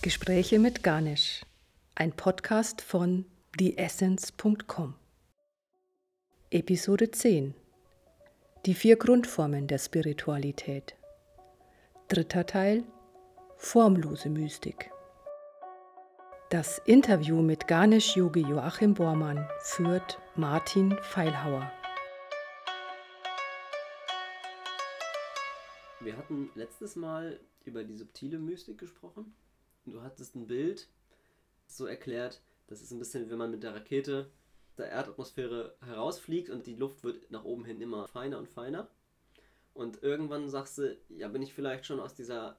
Gespräche mit Ganesh, ein Podcast von theessence.com. Episode 10 Die vier Grundformen der Spiritualität. Dritter Teil Formlose Mystik. Das Interview mit Ganesh Yogi Joachim Bormann führt Martin Feilhauer. Wir hatten letztes Mal über die subtile Mystik gesprochen. Du hattest ein Bild so erklärt, das ist ein bisschen, wie wenn man mit der Rakete der Erdatmosphäre herausfliegt und die Luft wird nach oben hin immer feiner und feiner. Und irgendwann sagst du, ja, bin ich vielleicht schon aus dieser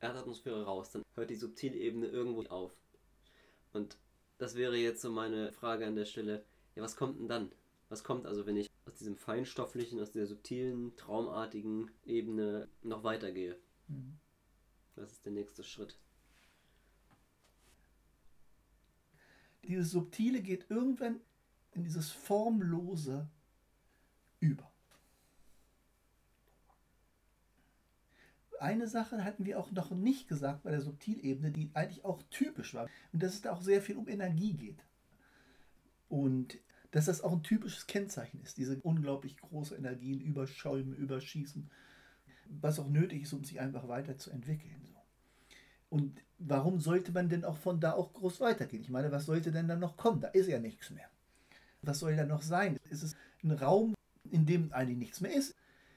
Erdatmosphäre raus, dann hört die subtile Ebene irgendwo auf. Und das wäre jetzt so meine Frage an der Stelle, ja, was kommt denn dann? Was kommt also, wenn ich aus diesem feinstofflichen, aus der subtilen, traumartigen Ebene noch weitergehe? Mhm. Was ist der nächste Schritt? Dieses Subtile geht irgendwann in dieses Formlose über. Eine Sache hatten wir auch noch nicht gesagt bei der Subtilebene, die eigentlich auch typisch war. Und dass es da auch sehr viel um Energie geht. Und dass das auch ein typisches Kennzeichen ist, diese unglaublich große Energien überschäumen, überschießen, was auch nötig ist, um sich einfach weiterzuentwickeln. Und warum sollte man denn auch von da auch groß weitergehen? Ich meine, was sollte denn dann noch kommen? Da ist ja nichts mehr. Was soll da noch sein? Ist es ein Raum, in dem eigentlich nichts mehr ist?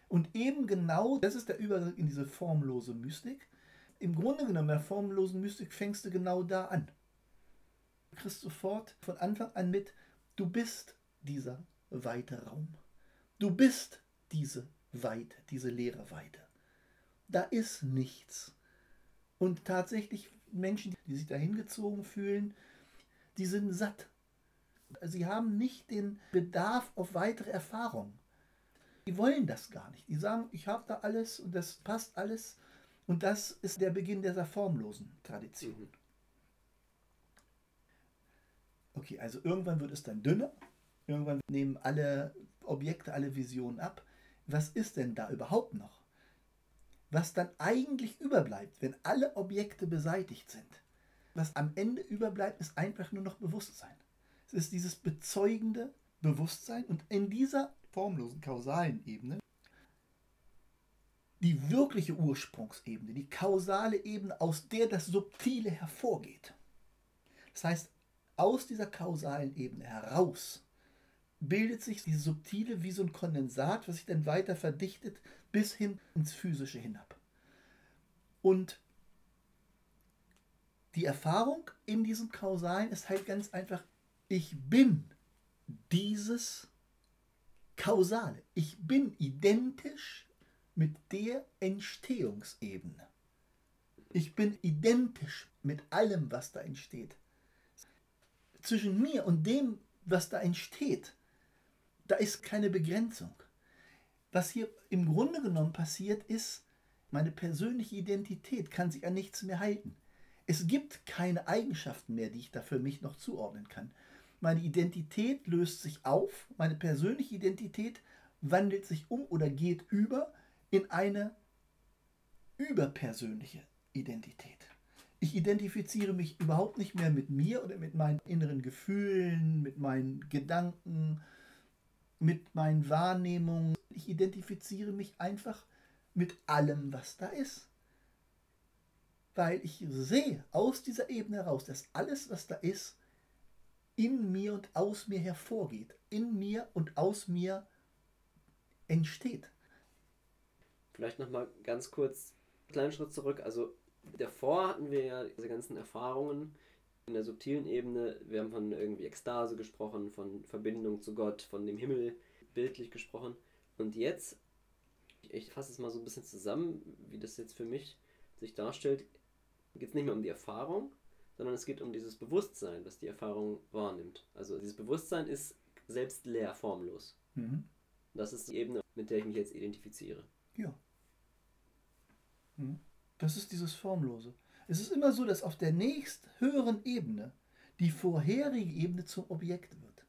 Und eben genau, das ist der Übergang in diese formlose Mystik. Im Grunde genommen, der formlosen Mystik fängst du genau da an. Du kriegst sofort von Anfang an mit, Du bist dieser weite Raum. Du bist diese Weite, diese leere Weite. Da ist nichts. Und tatsächlich Menschen, die sich dahin gezogen fühlen, die sind satt. Sie haben nicht den Bedarf auf weitere Erfahrung. Die wollen das gar nicht. Die sagen, ich habe da alles und das passt alles. Und das ist der Beginn dieser formlosen Tradition. Mhm. Okay, also irgendwann wird es dann dünner, irgendwann nehmen alle Objekte, alle Visionen ab. Was ist denn da überhaupt noch? Was dann eigentlich überbleibt, wenn alle Objekte beseitigt sind, was am Ende überbleibt, ist einfach nur noch Bewusstsein. Es ist dieses bezeugende Bewusstsein und in dieser formlosen kausalen Ebene die wirkliche Ursprungsebene, die kausale Ebene, aus der das Subtile hervorgeht. Das heißt, aus dieser kausalen Ebene heraus bildet sich die subtile wie so ein Kondensat, was sich dann weiter verdichtet bis hin ins Physische hinab. Und die Erfahrung in diesem Kausalen ist halt ganz einfach, ich bin dieses Kausale. Ich bin identisch mit der Entstehungsebene. Ich bin identisch mit allem, was da entsteht zwischen mir und dem, was da entsteht, da ist keine Begrenzung. Was hier im Grunde genommen passiert ist, meine persönliche Identität kann sich an nichts mehr halten. Es gibt keine Eigenschaften mehr, die ich da für mich noch zuordnen kann. Meine Identität löst sich auf, meine persönliche Identität wandelt sich um oder geht über in eine überpersönliche Identität. Ich identifiziere mich überhaupt nicht mehr mit mir oder mit meinen inneren Gefühlen, mit meinen Gedanken, mit meinen Wahrnehmungen. Ich identifiziere mich einfach mit allem, was da ist. Weil ich sehe aus dieser Ebene heraus, dass alles, was da ist, in mir und aus mir hervorgeht, in mir und aus mir entsteht. Vielleicht nochmal ganz kurz einen kleinen Schritt zurück. Also Davor hatten wir ja diese ganzen Erfahrungen in der subtilen Ebene. Wir haben von irgendwie Ekstase gesprochen, von Verbindung zu Gott, von dem Himmel bildlich gesprochen. Und jetzt, ich fasse es mal so ein bisschen zusammen, wie das jetzt für mich sich darstellt, geht es nicht mehr um die Erfahrung, sondern es geht um dieses Bewusstsein, das die Erfahrung wahrnimmt. Also dieses Bewusstsein ist selbst leer, formlos. Mhm. Das ist die Ebene, mit der ich mich jetzt identifiziere. Ja. Mhm. Das ist dieses Formlose. Es ist immer so, dass auf der nächst höheren Ebene die vorherige Ebene zum Objekt wird.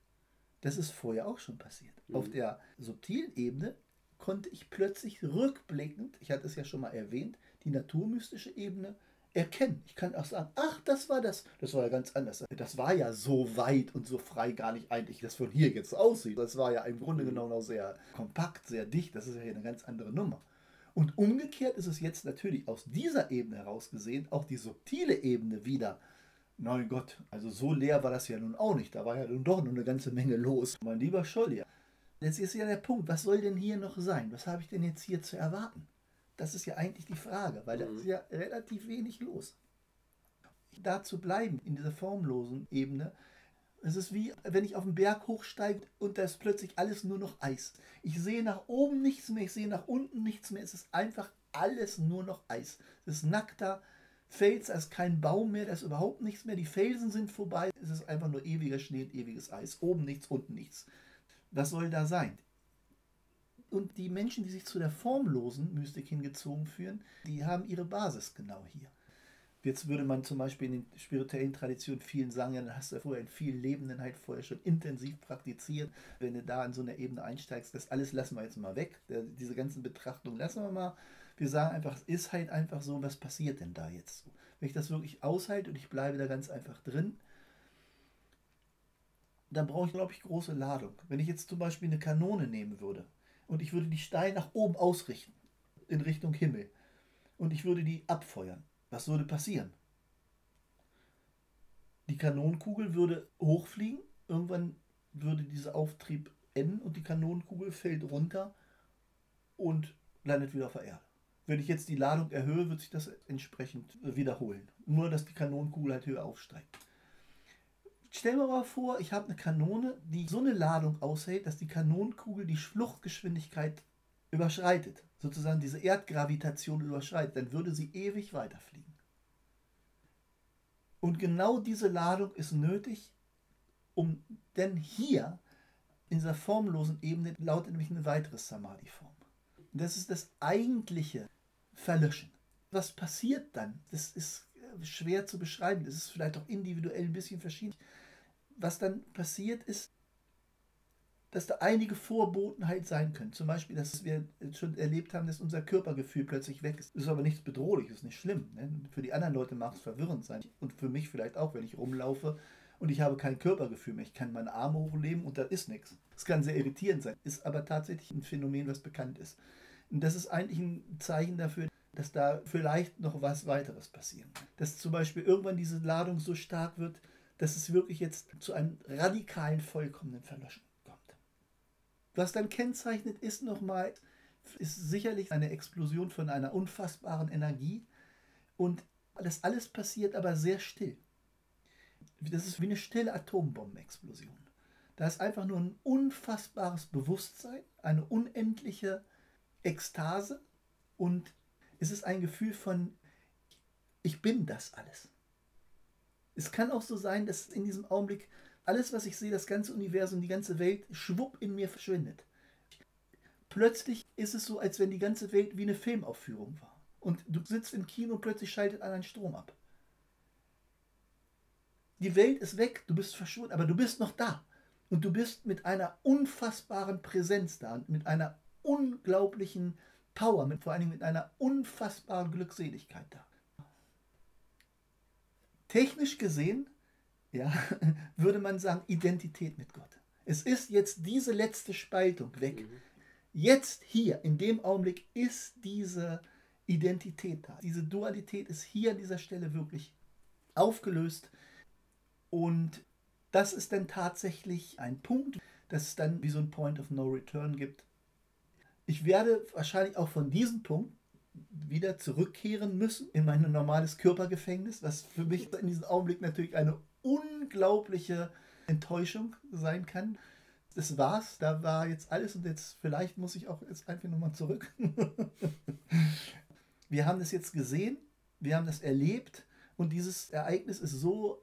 Das ist vorher auch schon passiert. Mhm. Auf der subtilen Ebene konnte ich plötzlich rückblickend, ich hatte es ja schon mal erwähnt, die naturmystische Ebene erkennen. Ich kann auch sagen, ach, das war das. Das war ja ganz anders. Das war ja so weit und so frei gar nicht eigentlich, das von hier jetzt aussieht. Das war ja im Grunde genommen auch sehr kompakt, sehr dicht. Das ist ja hier eine ganz andere Nummer. Und umgekehrt ist es jetzt natürlich aus dieser Ebene heraus gesehen auch die subtile Ebene wieder. Mein Gott, also so leer war das ja nun auch nicht. Da war ja nun doch noch eine ganze Menge los. Mein lieber Scholli, jetzt ist ja der Punkt, was soll denn hier noch sein? Was habe ich denn jetzt hier zu erwarten? Das ist ja eigentlich die Frage, weil da ist mhm. ja relativ wenig los. Da zu bleiben in dieser formlosen Ebene, es ist wie wenn ich auf den Berg hochsteige und da ist plötzlich alles nur noch Eis. Ich sehe nach oben nichts mehr, ich sehe nach unten nichts mehr. Es ist einfach alles nur noch Eis. Es ist nackter Fels, da ist kein Baum mehr, da ist überhaupt nichts mehr. Die Felsen sind vorbei. Es ist einfach nur ewiger Schnee und ewiges Eis. Oben nichts, unten nichts. Was soll da sein? Und die Menschen, die sich zu der formlosen Mystik hingezogen führen, die haben ihre Basis genau hier. Jetzt würde man zum Beispiel in den spirituellen Traditionen vielen sagen, ja, dann hast du ja vorher in vielen Lebenden halt vorher schon intensiv praktiziert. Wenn du da an so einer Ebene einsteigst, das alles lassen wir jetzt mal weg. Diese ganzen Betrachtungen lassen wir mal. Wir sagen einfach, es ist halt einfach so, was passiert denn da jetzt? Wenn ich das wirklich aushalte und ich bleibe da ganz einfach drin, dann brauche ich, glaube ich, große Ladung. Wenn ich jetzt zum Beispiel eine Kanone nehmen würde und ich würde die Steine nach oben ausrichten, in Richtung Himmel, und ich würde die abfeuern. Was würde passieren? Die Kanonenkugel würde hochfliegen, irgendwann würde dieser Auftrieb enden und die Kanonenkugel fällt runter und landet wieder auf der Erde. Wenn ich jetzt die Ladung erhöhe, wird sich das entsprechend wiederholen. Nur, dass die Kanonenkugel halt höher aufsteigt. Stell mir mal vor, ich habe eine Kanone, die so eine Ladung aushält, dass die Kanonenkugel die Fluchtgeschwindigkeit überschreitet, sozusagen diese Erdgravitation überschreitet, dann würde sie ewig weiterfliegen. Und genau diese Ladung ist nötig, um denn hier in dieser formlosen Ebene lautet nämlich eine weitere Samadhi-Form. Das ist das eigentliche Verlöschen. Was passiert dann? Das ist schwer zu beschreiben. Das ist vielleicht auch individuell ein bisschen verschieden was dann passiert ist, dass da einige Vorboten halt sein können. Zum Beispiel, dass wir schon erlebt haben, dass unser Körpergefühl plötzlich weg ist. Das ist aber nichts Bedrohliches, nicht schlimm. Ne? Für die anderen Leute mag es verwirrend sein. Und für mich vielleicht auch, wenn ich rumlaufe und ich habe kein Körpergefühl mehr. Ich kann meine Arme hochleben und da ist nichts. Das kann sehr irritierend sein, ist aber tatsächlich ein Phänomen, was bekannt ist. Und das ist eigentlich ein Zeichen dafür, dass da vielleicht noch was weiteres passieren. Dass zum Beispiel irgendwann diese Ladung so stark wird, dass es wirklich jetzt zu einem radikalen, vollkommenen Verlöschen. Was dann kennzeichnet, ist nochmal, ist sicherlich eine Explosion von einer unfassbaren Energie und das alles passiert aber sehr still. Das ist wie eine stille Atombombenexplosion. Da ist einfach nur ein unfassbares Bewusstsein, eine unendliche Ekstase und es ist ein Gefühl von, ich bin das alles. Es kann auch so sein, dass in diesem Augenblick alles, was ich sehe, das ganze Universum, die ganze Welt, schwupp in mir verschwindet. Plötzlich ist es so, als wenn die ganze Welt wie eine Filmaufführung war. Und du sitzt im Kino und plötzlich schaltet einer Strom ab. Die Welt ist weg, du bist verschwunden, aber du bist noch da. Und du bist mit einer unfassbaren Präsenz da und mit einer unglaublichen Power, mit, vor allem mit einer unfassbaren Glückseligkeit da. Technisch gesehen, ja, würde man sagen, Identität mit Gott. Es ist jetzt diese letzte Spaltung weg. Mhm. Jetzt hier, in dem Augenblick, ist diese Identität da. Diese Dualität ist hier an dieser Stelle wirklich aufgelöst. Und das ist dann tatsächlich ein Punkt, dass es dann wie so ein Point of No Return gibt. Ich werde wahrscheinlich auch von diesem Punkt wieder zurückkehren müssen in mein normales Körpergefängnis, was für mich in diesem Augenblick natürlich eine unglaubliche Enttäuschung sein kann. Das war's, da war jetzt alles und jetzt vielleicht muss ich auch jetzt einfach nochmal zurück. wir haben das jetzt gesehen, wir haben das erlebt und dieses Ereignis ist so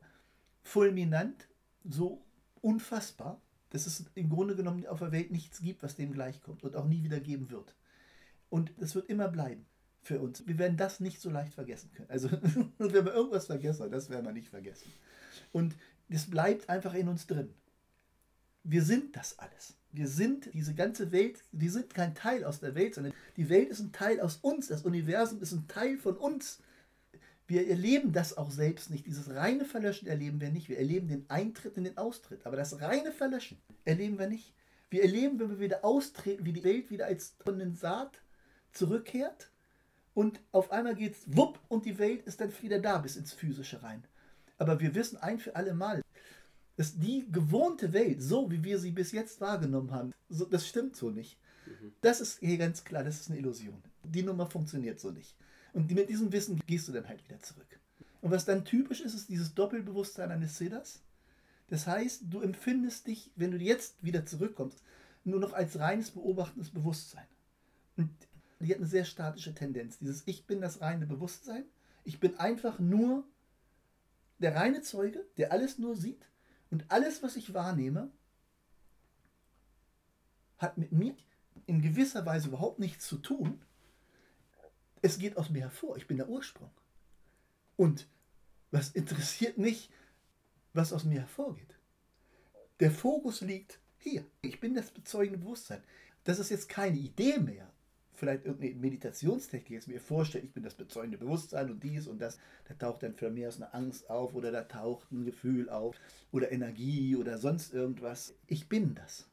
fulminant, so unfassbar, dass es im Grunde genommen auf der Welt nichts gibt, was dem gleichkommt und auch nie wieder geben wird. Und es wird immer bleiben für uns. Wir werden das nicht so leicht vergessen können. Also, wenn wir irgendwas vergessen, das werden wir nicht vergessen. Und es bleibt einfach in uns drin. Wir sind das alles. Wir sind diese ganze Welt, wir sind kein Teil aus der Welt, sondern die Welt ist ein Teil aus uns. Das Universum ist ein Teil von uns. Wir erleben das auch selbst nicht. Dieses reine Verlöschen erleben wir nicht. Wir erleben den Eintritt in den Austritt. Aber das reine Verlöschen erleben wir nicht. Wir erleben, wenn wir wieder austreten, wie die Welt wieder als Kondensat zurückkehrt. Und auf einmal geht es wupp und die Welt ist dann wieder da bis ins Physische rein. Aber wir wissen ein für alle Mal, dass die gewohnte Welt, so wie wir sie bis jetzt wahrgenommen haben, so, das stimmt so nicht. Mhm. Das ist hier ganz klar, das ist eine Illusion. Die Nummer funktioniert so nicht. Und mit diesem Wissen gehst du dann halt wieder zurück. Und was dann typisch ist, ist dieses Doppelbewusstsein eines Siddhas. Das heißt, du empfindest dich, wenn du jetzt wieder zurückkommst, nur noch als reines beobachtendes Bewusstsein. Und die hat eine sehr statische Tendenz. Dieses Ich bin das reine Bewusstsein. Ich bin einfach nur der reine Zeuge, der alles nur sieht. Und alles, was ich wahrnehme, hat mit mir in gewisser Weise überhaupt nichts zu tun, es geht aus mir hervor. Ich bin der Ursprung. Und was interessiert mich, was aus mir hervorgeht? Der Fokus liegt hier. Ich bin das bezeugende Bewusstsein. Das ist jetzt keine Idee mehr. Vielleicht irgendeine Meditationstechnik, jetzt mir vorstelle, ich bin das bezeugende Bewusstsein und dies und das. Da taucht dann für mich aus eine Angst auf oder da taucht ein Gefühl auf oder Energie oder sonst irgendwas. Ich bin das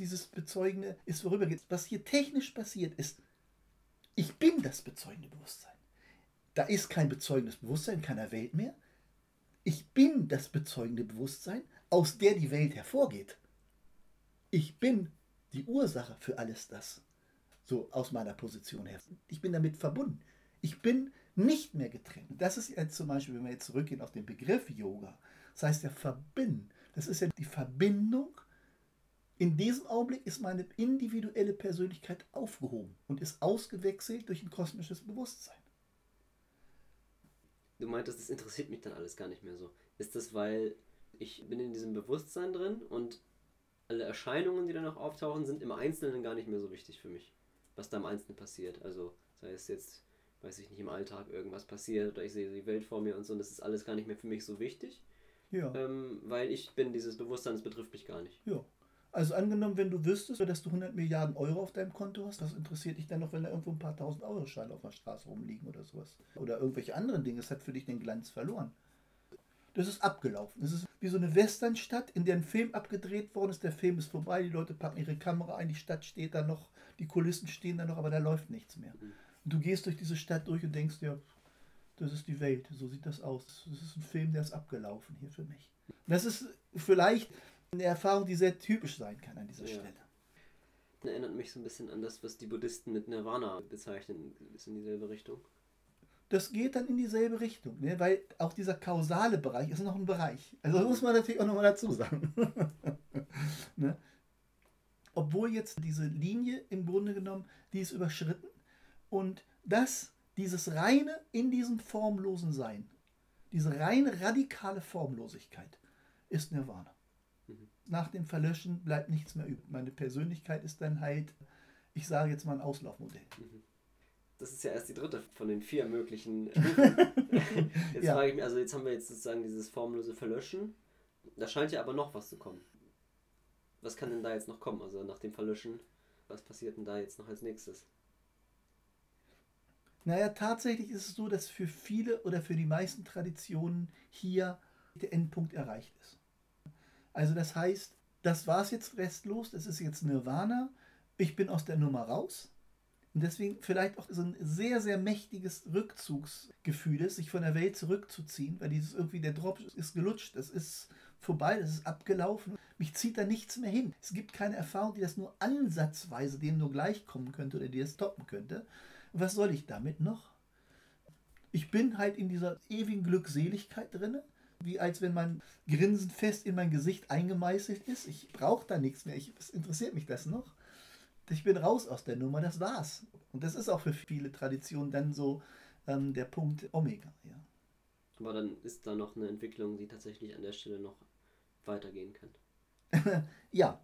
dieses Bezeugende ist vorübergehend. Was hier technisch passiert ist, ich bin das bezeugende Bewusstsein. Da ist kein bezeugendes Bewusstsein in keiner Welt mehr. Ich bin das bezeugende Bewusstsein, aus der die Welt hervorgeht. Ich bin die Ursache für alles das. So aus meiner Position her. Ich bin damit verbunden. Ich bin nicht mehr getrennt. Das ist jetzt zum Beispiel, wenn wir jetzt zurückgehen auf den Begriff Yoga. Das heißt ja verbinden. Das ist ja die Verbindung in diesem Augenblick ist meine individuelle Persönlichkeit aufgehoben und ist ausgewechselt durch ein kosmisches Bewusstsein. Du meintest, das interessiert mich dann alles gar nicht mehr so. Ist das, weil ich bin in diesem Bewusstsein drin und alle Erscheinungen, die dann noch auftauchen, sind im Einzelnen gar nicht mehr so wichtig für mich, was da im Einzelnen passiert. Also sei es jetzt, weiß ich nicht, im Alltag irgendwas passiert oder ich sehe die Welt vor mir und so, und das ist alles gar nicht mehr für mich so wichtig. Ja. Ähm, weil ich bin dieses Bewusstsein, das betrifft mich gar nicht. Ja. Also angenommen, wenn du wüsstest, dass du 100 Milliarden Euro auf deinem Konto hast, was interessiert dich dann noch, wenn da irgendwo ein paar tausend Euro Scheine auf der Straße rumliegen oder sowas? Oder irgendwelche anderen Dinge. Es hat für dich den Glanz verloren. Das ist abgelaufen. Das ist wie so eine Westernstadt, in der ein Film abgedreht worden ist. Der Film ist vorbei, die Leute packen ihre Kamera ein, die Stadt steht da noch, die Kulissen stehen da noch, aber da läuft nichts mehr. Und du gehst durch diese Stadt durch und denkst dir, das ist die Welt, so sieht das aus. Das ist ein Film, der ist abgelaufen hier für mich. Das ist vielleicht eine Erfahrung, die sehr typisch sein kann an dieser ja. Stelle. Das erinnert mich so ein bisschen an das, was die Buddhisten mit Nirvana bezeichnen. Ist in dieselbe Richtung. Das geht dann in dieselbe Richtung, ne? weil auch dieser kausale Bereich ist noch ein Bereich. Also das muss man natürlich auch nochmal dazu sagen. ne? Obwohl jetzt diese Linie im Grunde genommen, die ist überschritten und das, dieses reine in diesem formlosen Sein, diese reine radikale Formlosigkeit ist Nirvana nach dem Verlöschen bleibt nichts mehr übrig. Meine Persönlichkeit ist dann halt, ich sage jetzt mal ein Auslaufmodell. Mhm. Das ist ja erst die dritte von den vier möglichen jetzt ja. frage ich mich, also jetzt haben wir jetzt sozusagen dieses formlose Verlöschen. Da scheint ja aber noch was zu kommen. Was kann denn da jetzt noch kommen? Also nach dem Verlöschen, was passiert denn da jetzt noch als nächstes? Naja, tatsächlich ist es so, dass für viele oder für die meisten Traditionen hier der Endpunkt erreicht ist. Also das heißt, das war es jetzt restlos, das ist jetzt Nirvana, ich bin aus der Nummer raus. Und deswegen vielleicht auch so ein sehr, sehr mächtiges Rückzugsgefühl ist, sich von der Welt zurückzuziehen, weil dieses irgendwie, der Drop ist gelutscht, es ist vorbei, es ist abgelaufen. Mich zieht da nichts mehr hin. Es gibt keine Erfahrung, die das nur ansatzweise dem nur gleichkommen könnte oder die das toppen könnte. was soll ich damit noch? Ich bin halt in dieser ewigen Glückseligkeit drinne wie als wenn mein Grinsen fest in mein Gesicht eingemeißelt ist. Ich brauche da nichts mehr. Ich, interessiert mich das noch? Ich bin raus aus der Nummer, das war's. Und das ist auch für viele Traditionen dann so ähm, der Punkt Omega. Ja. Aber dann ist da noch eine Entwicklung, die tatsächlich an der Stelle noch weitergehen kann. ja.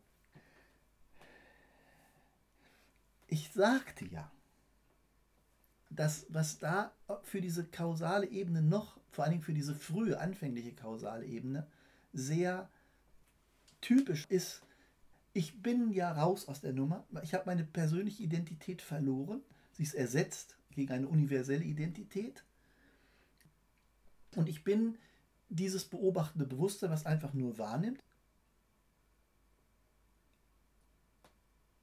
Ich sagte ja, dass was da für diese kausale Ebene noch vor allen Dingen für diese frühe, anfängliche kausale Ebene, sehr typisch ist, ich bin ja raus aus der Nummer, ich habe meine persönliche Identität verloren, sie ist ersetzt, gegen eine universelle Identität. Und ich bin dieses beobachtende Bewusstsein, was einfach nur wahrnimmt.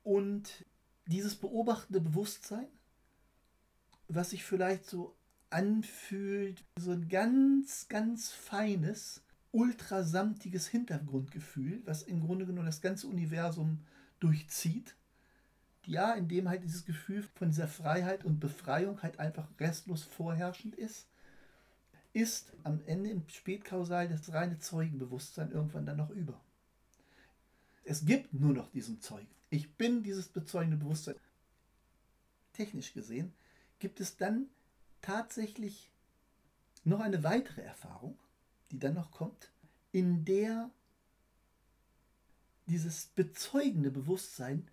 Und dieses beobachtende Bewusstsein, was sich vielleicht so anfühlt, so ein ganz, ganz feines, ultrasamtiges Hintergrundgefühl, was im Grunde genommen das ganze Universum durchzieht. Ja, in dem halt dieses Gefühl von dieser Freiheit und Befreiung halt einfach restlos vorherrschend ist, ist am Ende im Spätkausal das reine Zeugenbewusstsein irgendwann dann noch über. Es gibt nur noch diesen Zeugen. Ich bin dieses bezeugende Bewusstsein. Technisch gesehen gibt es dann tatsächlich noch eine weitere Erfahrung, die dann noch kommt, in der dieses bezeugende Bewusstsein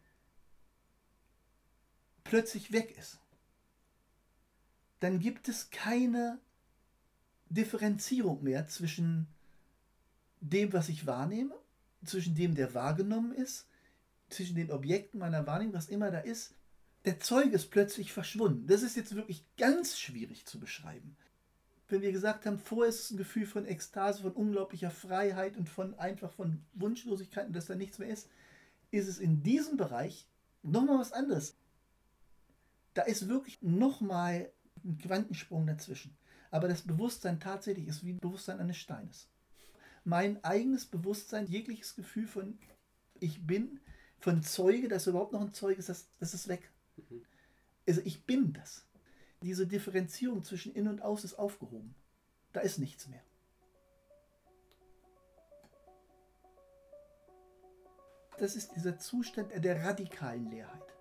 plötzlich weg ist. Dann gibt es keine Differenzierung mehr zwischen dem, was ich wahrnehme, zwischen dem, der wahrgenommen ist, zwischen den Objekten meiner Wahrnehmung, was immer da ist. Der Zeuge ist plötzlich verschwunden. Das ist jetzt wirklich ganz schwierig zu beschreiben. Wenn wir gesagt haben, vorher ist es ein Gefühl von Ekstase, von unglaublicher Freiheit und von einfach von Wunschlosigkeit und dass da nichts mehr ist, ist es in diesem Bereich nochmal was anderes. Da ist wirklich nochmal ein Quantensprung dazwischen. Aber das Bewusstsein tatsächlich ist wie ein Bewusstsein eines Steines. Mein eigenes Bewusstsein, jegliches Gefühl von ich bin, von Zeuge, dass überhaupt noch ein Zeuge ist, das, das ist weg. Mhm. Also ich bin das. Diese Differenzierung zwischen In und Aus ist aufgehoben. Da ist nichts mehr. Das ist dieser Zustand der radikalen Leerheit.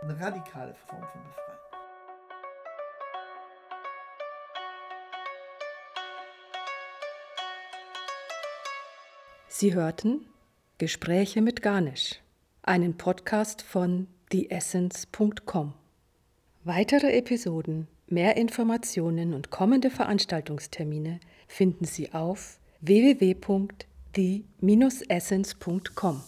Eine radikale Form von Befreiung. Sie hörten Gespräche mit Garnisch, einen Podcast von theessence.com. Weitere Episoden, mehr Informationen und kommende Veranstaltungstermine finden Sie auf www.the-essence.com.